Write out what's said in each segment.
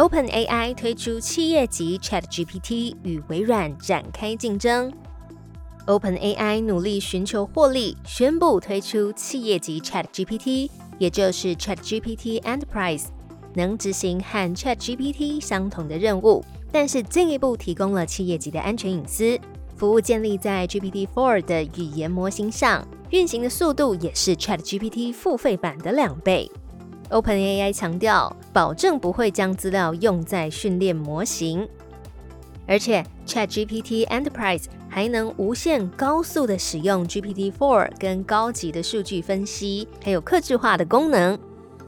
OpenAI 推出企业级 ChatGPT 与微软展开竞争。OpenAI 努力寻求获利，宣布推出企业级 ChatGPT，也就是 ChatGPT Enterprise，能执行和 ChatGPT 相同的任务，但是进一步提供了企业级的安全隐私服务，建立在 GPT-4 的语言模型上，运行的速度也是 ChatGPT 付费版的两倍。OpenAI 强调，保证不会将资料用在训练模型，而且 ChatGPT Enterprise 还能无限高速的使用 GPT-4 跟高级的数据分析，还有客制化的功能。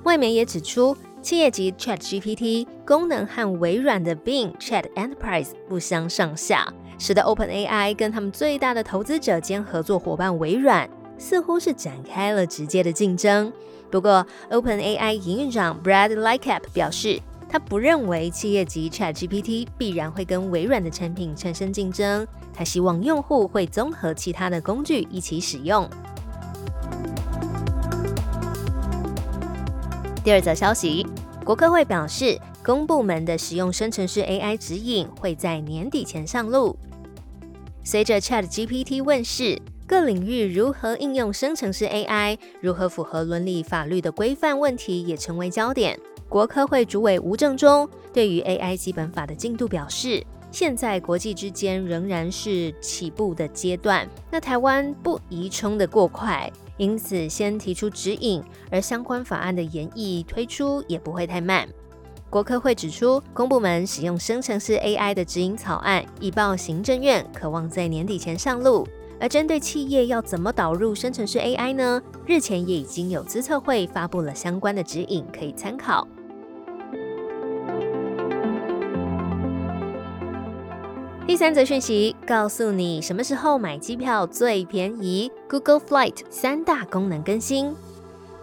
外媒也指出，企业级 ChatGPT 功能和微软的 Bing Chat Enterprise 不相上下，使得 OpenAI 跟他们最大的投资者兼合作伙伴微软，似乎是展开了直接的竞争。不过，OpenAI 营运长 Brad Lightcap 表示，他不认为企业级 ChatGPT 必然会跟微软的产品产生竞争。他希望用户会综合其他的工具一起使用。第二则消息，国科会表示，公部门的使用生成式 AI 指引会在年底前上路。随着 ChatGPT 问世。各领域如何应用生成式 AI，如何符合伦理法律的规范问题也成为焦点。国科会主委吴正中对于 AI 基本法的进度表示，现在国际之间仍然是起步的阶段，那台湾不宜冲得过快，因此先提出指引，而相关法案的研议推出也不会太慢。国科会指出，公部门使用生成式 AI 的指引草案已报行政院，渴望在年底前上路。而针对企业要怎么导入生成式 AI 呢？日前也已经有资策会发布了相关的指引，可以参考。第三则讯息告诉你什么时候买机票最便宜。Google Flight 三大功能更新。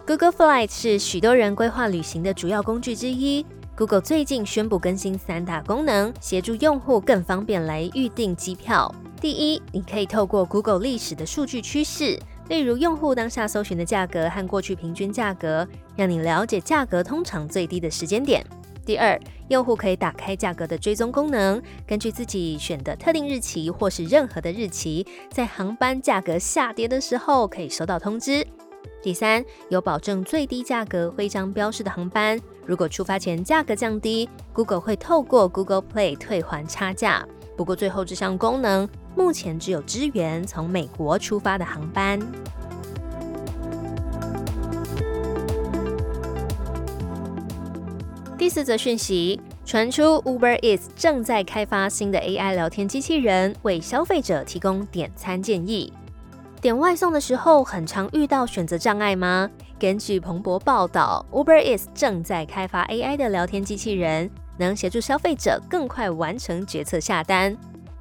Google Flight 是许多人规划旅行的主要工具之一。Google 最近宣布更新三大功能，协助用户更方便来预订机票。第一，你可以透过 Google 历史的数据趋势，例如用户当下搜寻的价格和过去平均价格，让你了解价格通常最低的时间点。第二，用户可以打开价格的追踪功能，根据自己选的特定日期或是任何的日期，在航班价格下跌的时候可以收到通知。第三，有保证最低价格徽章标示的航班，如果出发前价格降低，Google 会透过 Google Play 退还差价。不过，最后这项功能目前只有支援从美国出发的航班。第四则讯息传出，Uber Eats 正在开发新的 AI 聊天机器人，为消费者提供点餐建议。点外送的时候，很常遇到选择障碍吗？根据彭博报道，Uber Eats 正在开发 AI 的聊天机器人。能协助消费者更快完成决策下单。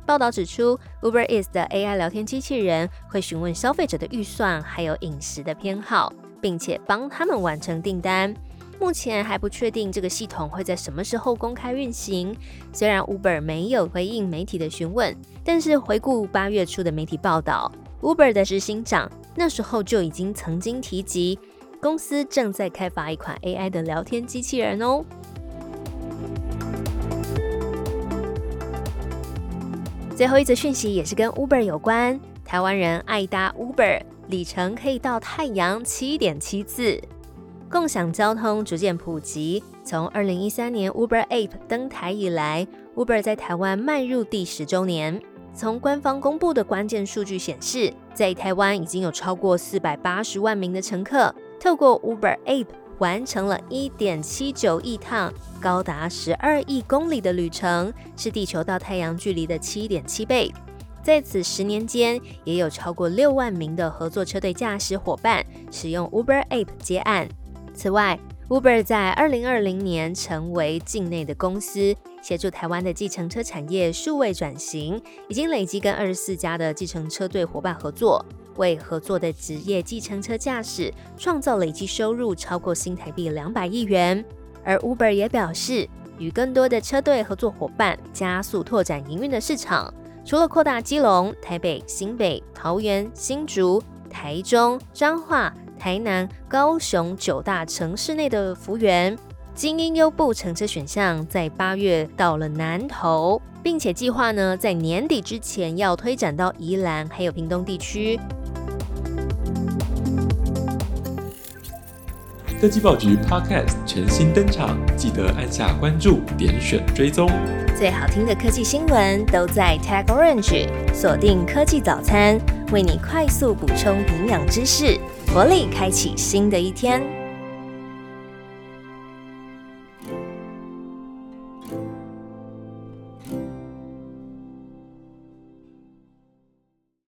报道指出，Uber Eats 的 AI 聊天机器人会询问消费者的预算还有饮食的偏好，并且帮他们完成订单。目前还不确定这个系统会在什么时候公开运行。虽然 Uber 没有回应媒体的询问，但是回顾八月初的媒体报道，Uber 的执行长那时候就已经曾经提及，公司正在开发一款 AI 的聊天机器人哦。最后一则讯息也是跟 Uber 有关，台湾人爱搭 Uber，里程可以到太阳七点七次。共享交通逐渐普及，从二零一三年 Uber App 登台以来，Uber 在台湾迈入第十周年。从官方公布的关键数据显示，在台湾已经有超过四百八十万名的乘客透过 Uber App。完成了一点七九亿趟，高达十二亿公里的旅程，是地球到太阳距离的七点七倍。在此十年间，也有超过六万名的合作车队驾驶伙伴使用 Uber App 接案。此外 Uber 在二零二零年成为境内的公司，协助台湾的计程车产业数位转型，已经累积跟二十四家的计程车队伙伴合作，为合作的职业计程车驾驶创造累计收入超过新台币两百亿元。而 Uber 也表示，与更多的车队合作伙伴，加速拓展营运的市场。除了扩大基隆、台北、新北、桃园、新竹、台中、彰化。台南、高雄九大城市内的幅员，精英优步乘车选项在八月到了南投，并且计划呢在年底之前要推展到宜兰还有屏东地区。科技报局 Podcast 全新登场，记得按下关注、点选追踪。最好听的科技新闻都在 Tag Orange，锁定科技早餐，为你快速补充营养知识。活力开启新的一天。